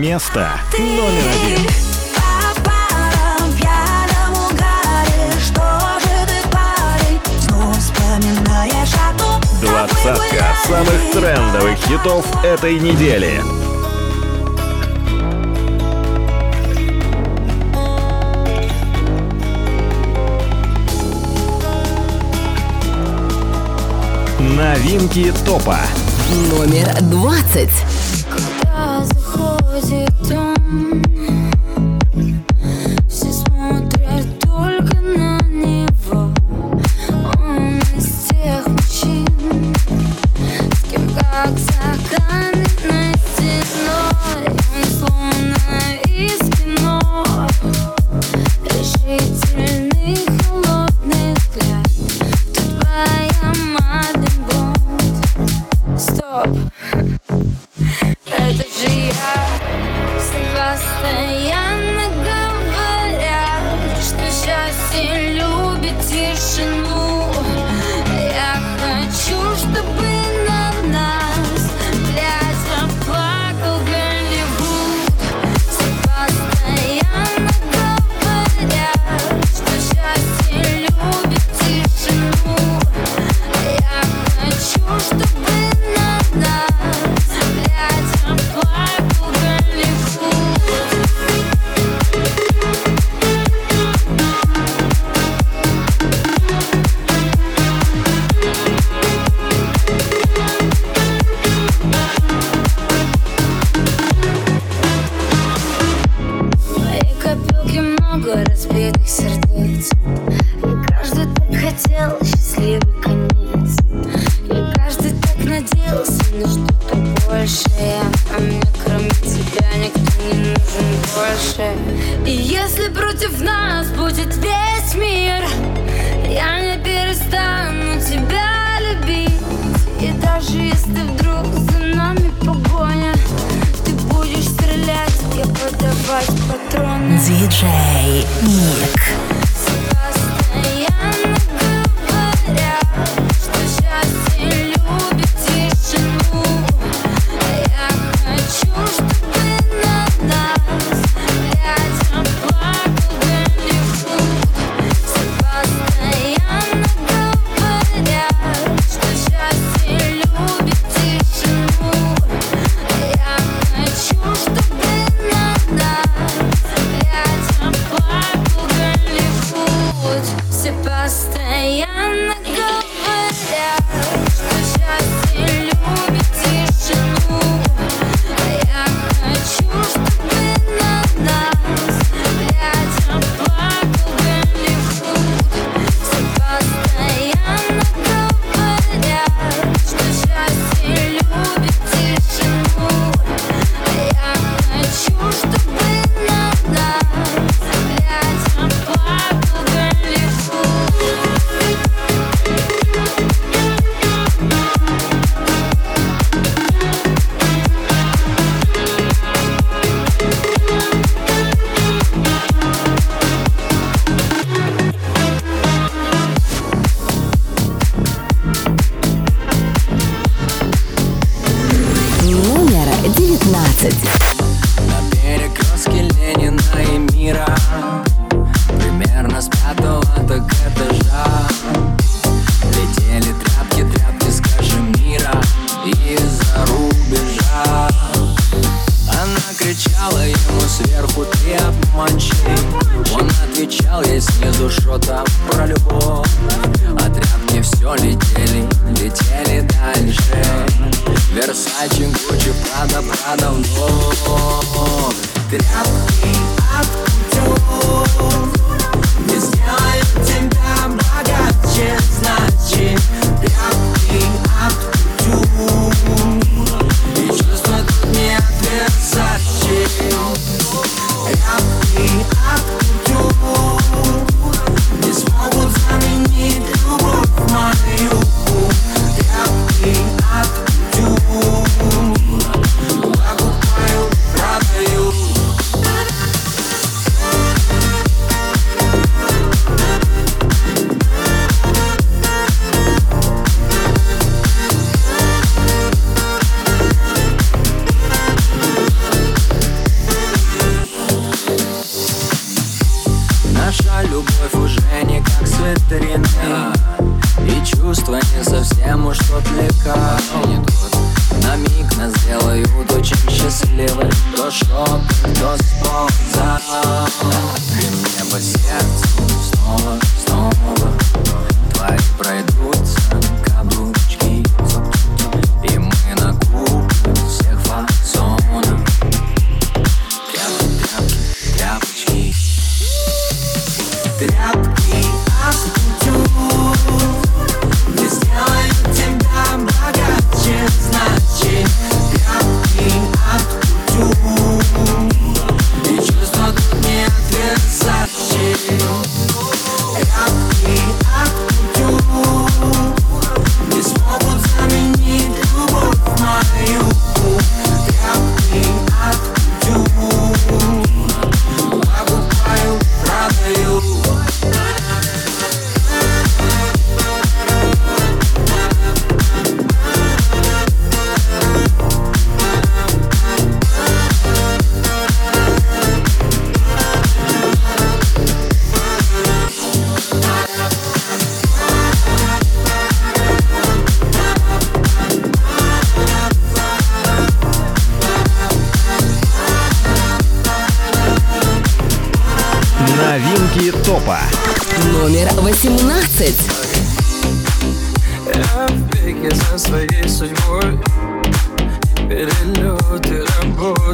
место номер один. Двадцатка самых трендовых хитов этой недели. Новинки топа. Номер двадцать. cause you time.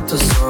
put the sun.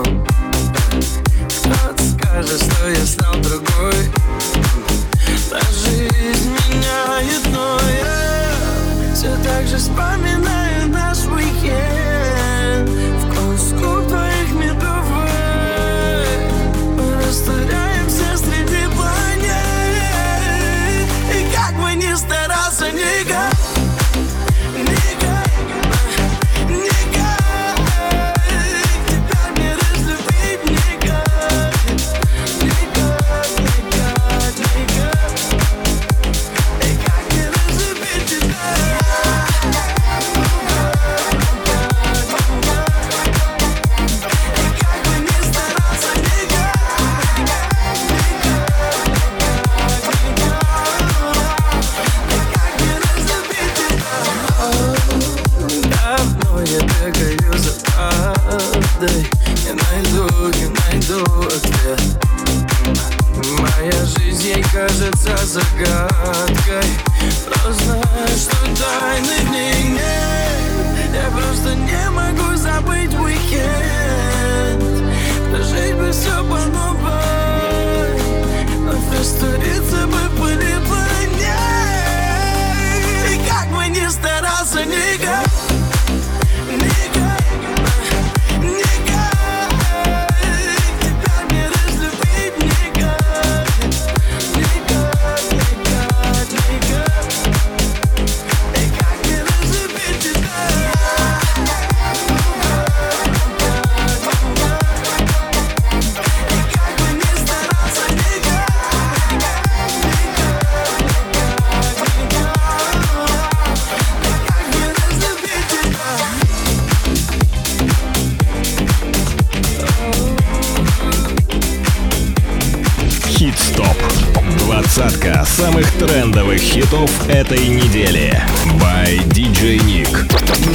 самых трендовых хитов этой недели. By DJ Nick.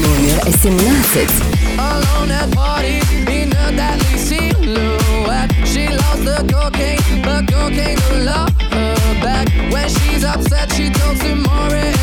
Номер 17. Alone at party in a deadly silhouette. She loves the cocaine, but cocaine don't love her back. When she's upset, she talks to Maureen.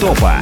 Топа.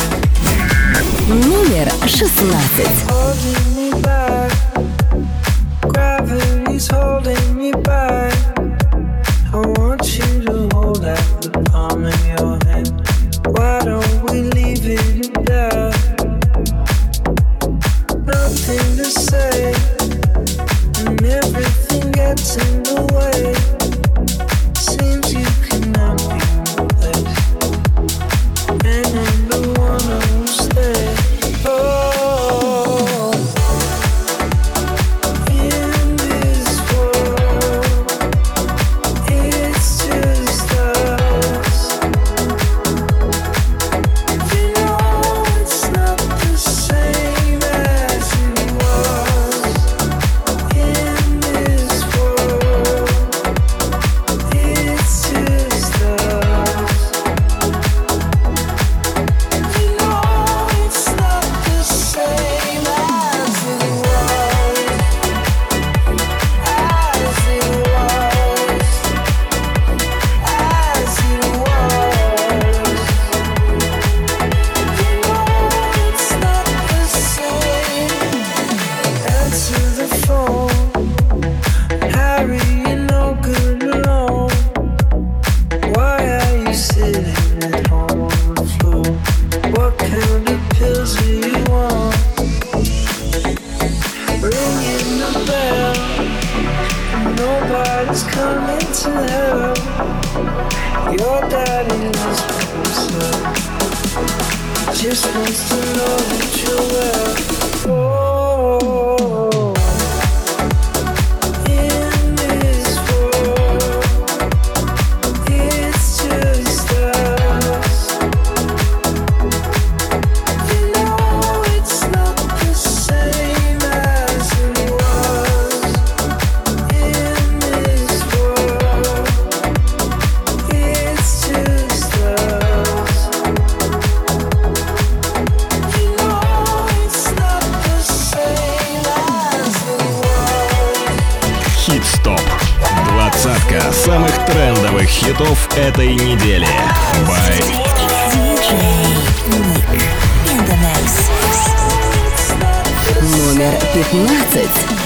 Номер 15.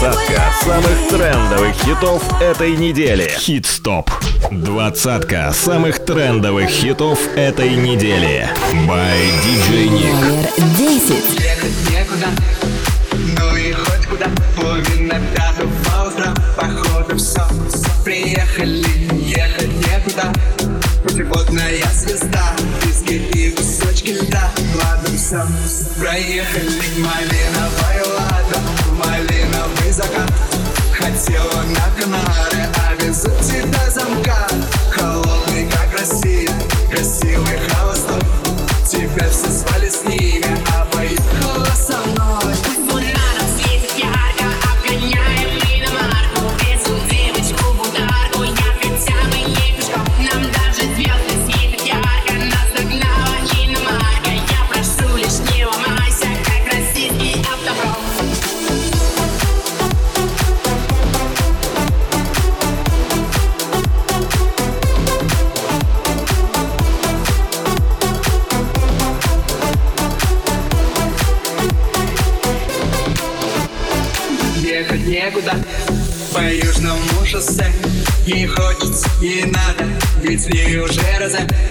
Двадцатка самых трендовых хитов этой недели. Хит-стоп. Двадцатка самых трендовых хитов этой недели. By DJ Nick. Номер 10. Приехали. Ехать некуда, путеводная звезда сам Проехали малина Байладом Малиновый закат. Хотела на Канары А везу тебя замка. Холодный, как Россия. Красивый холосток. Тебя все свали с ними А Yeah.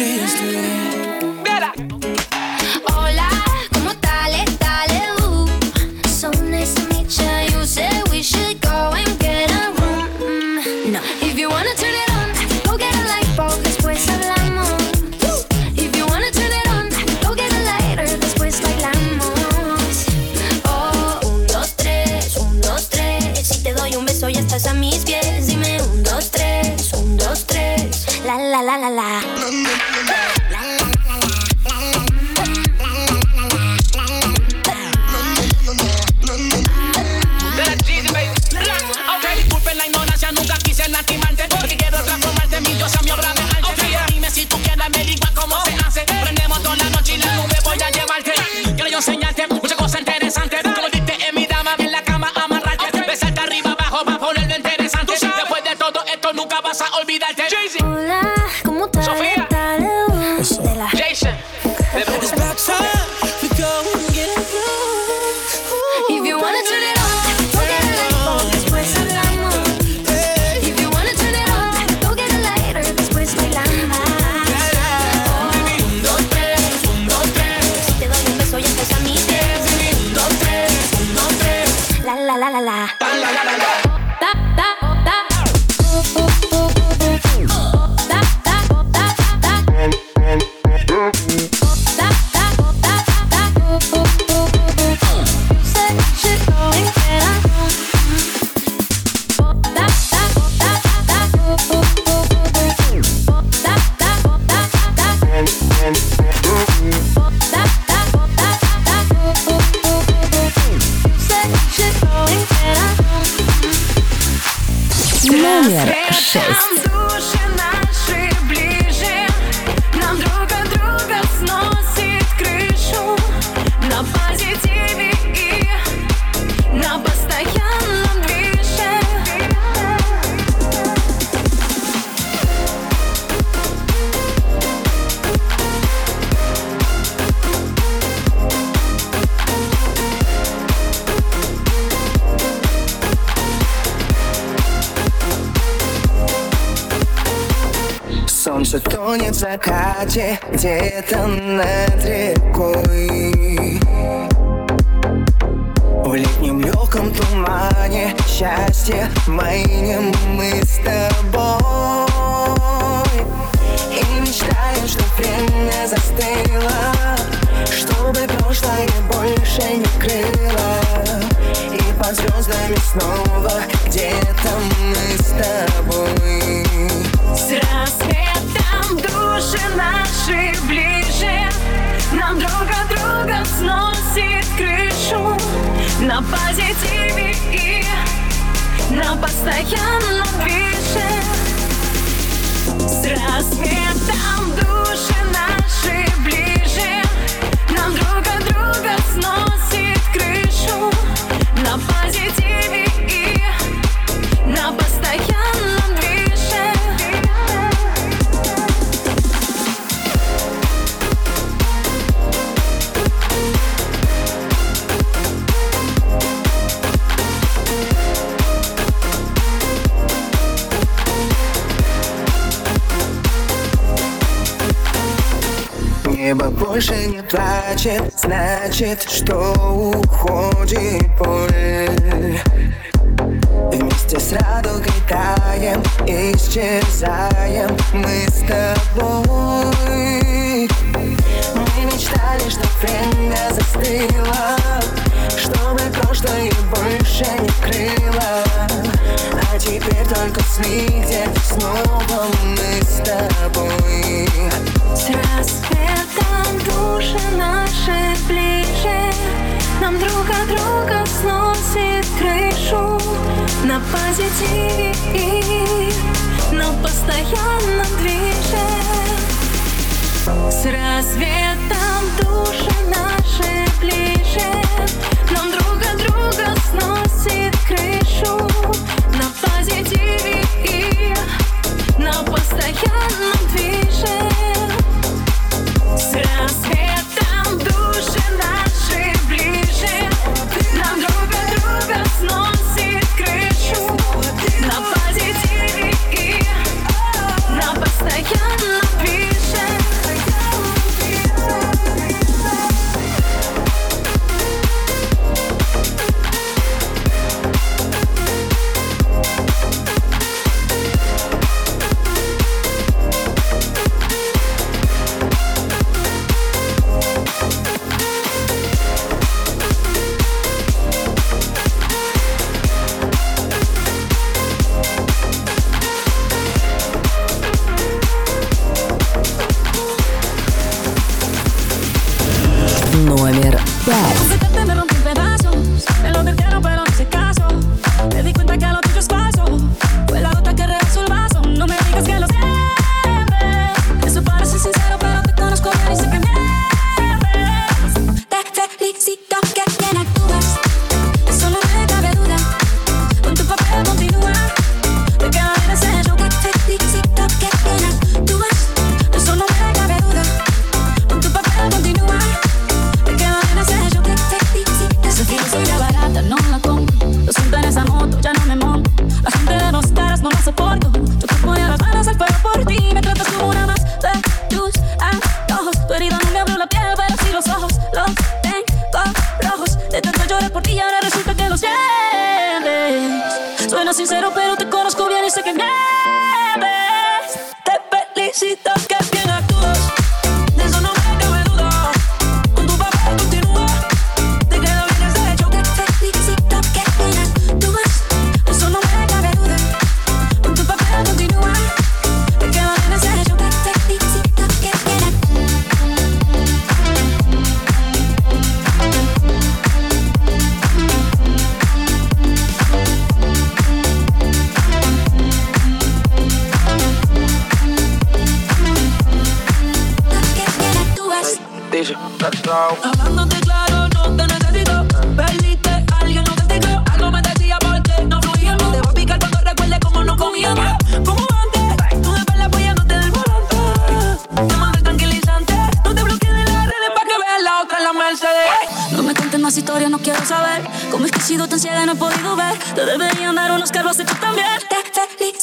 Seriously закате Где-то над рекой. В летнем легком тумане Счастье моим мы с тобой. И мечтаем, что время застыло Чтобы прошлое больше не крыло. И под звездами снова на позитиве и на постоянном движении. С рассветом души нас. больше не плачет Значит, что уходит боль. Вместе с радугой таем Исчезаем мы с тобой. Мы мечтали, что время застыло Чтобы прошлое больше не крыло. А теперь только сны, где снова мы с тобой. С рассветом души наши ближе. Нам друг от друга сносит крышу На позитиве и постоянно движет. С рассветом души наши ближе. Нам друг от друга сносит крышу На позитиве и постоянно ¿Cómo es que he sido tan ciega? No he podido ver. Te deberían dar unos carros de tú también. Te feliz.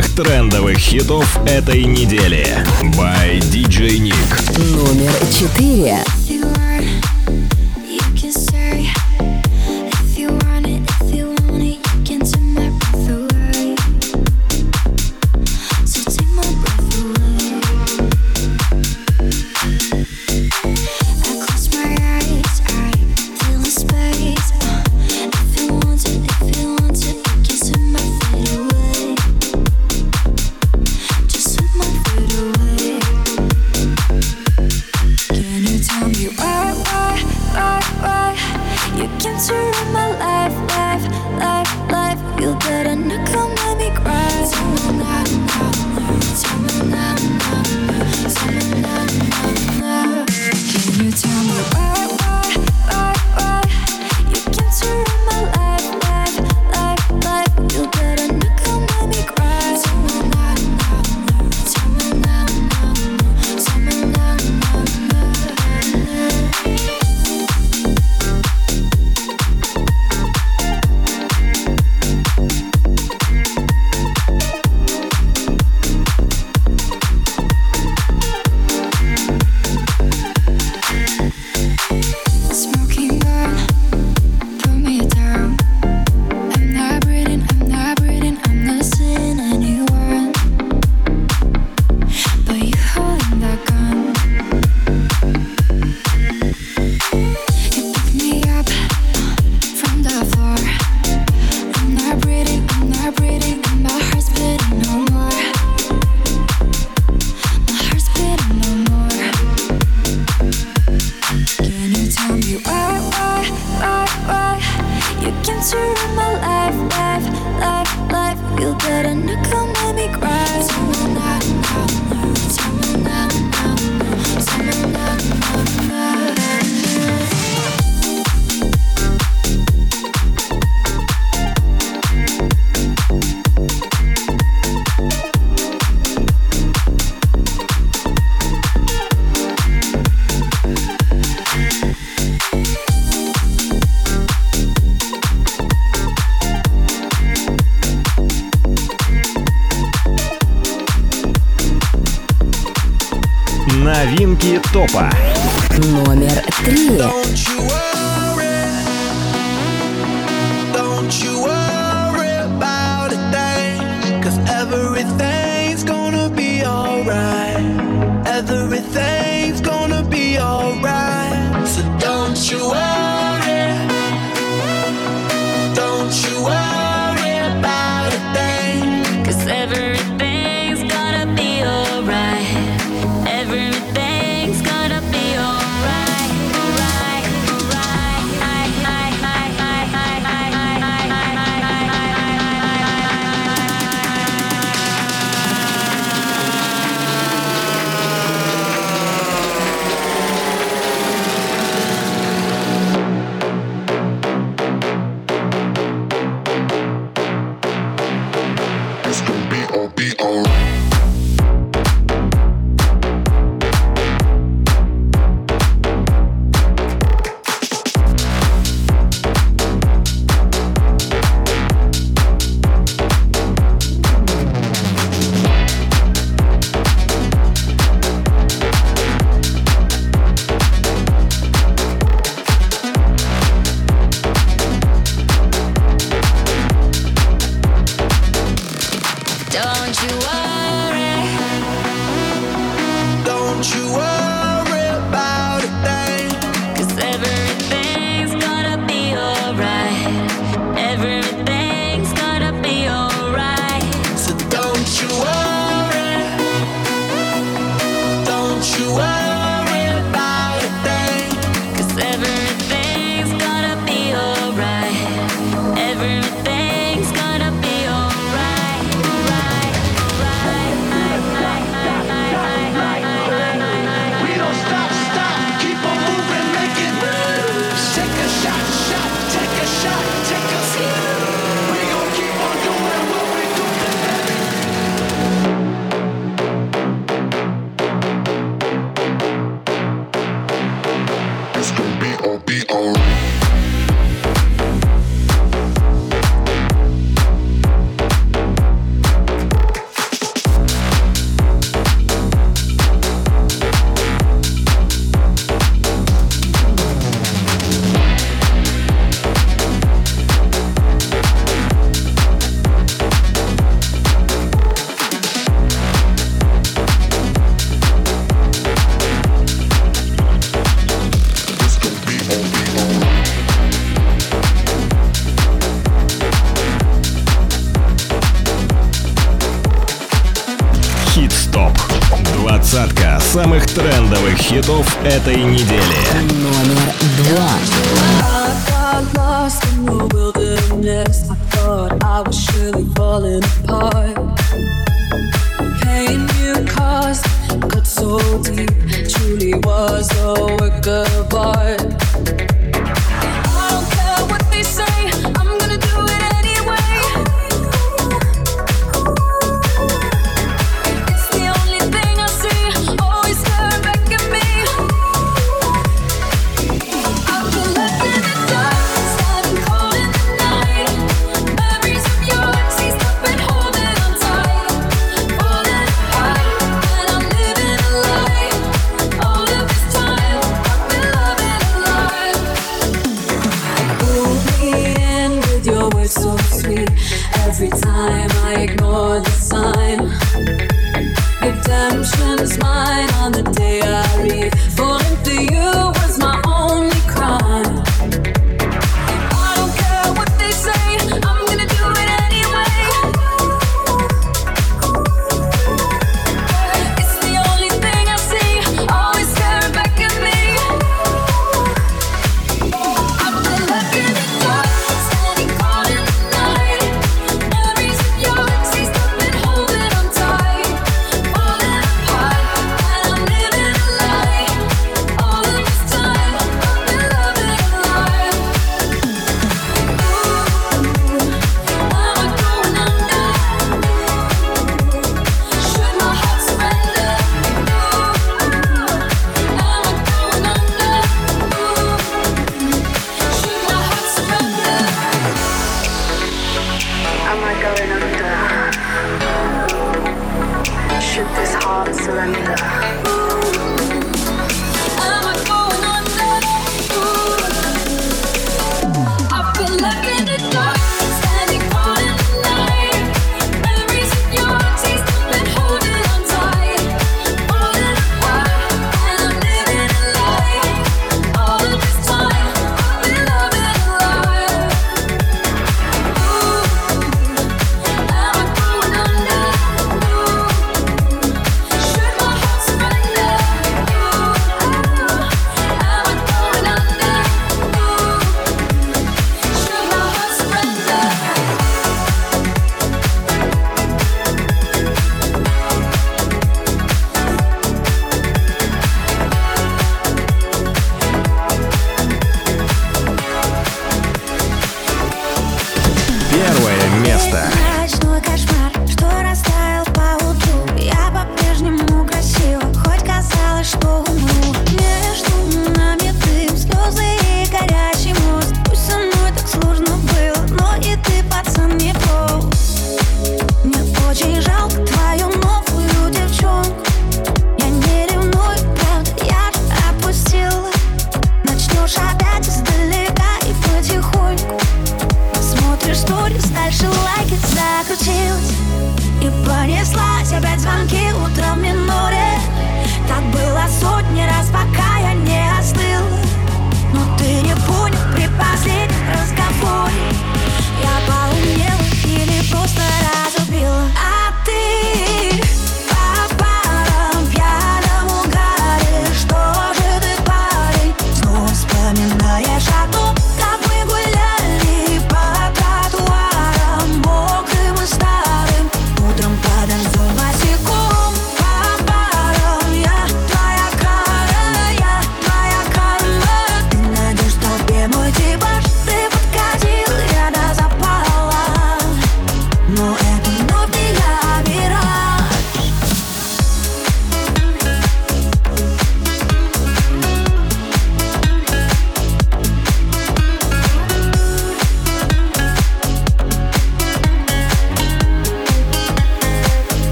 самых трендовых хитов этой недели. By DJ Nick. Номер четыре. Everything's gonna be alright. Everything's gonna be alright. So don't you worry. этой недели. Every time I ignore the sign, redemption's mine on the day I leave. Falling into you.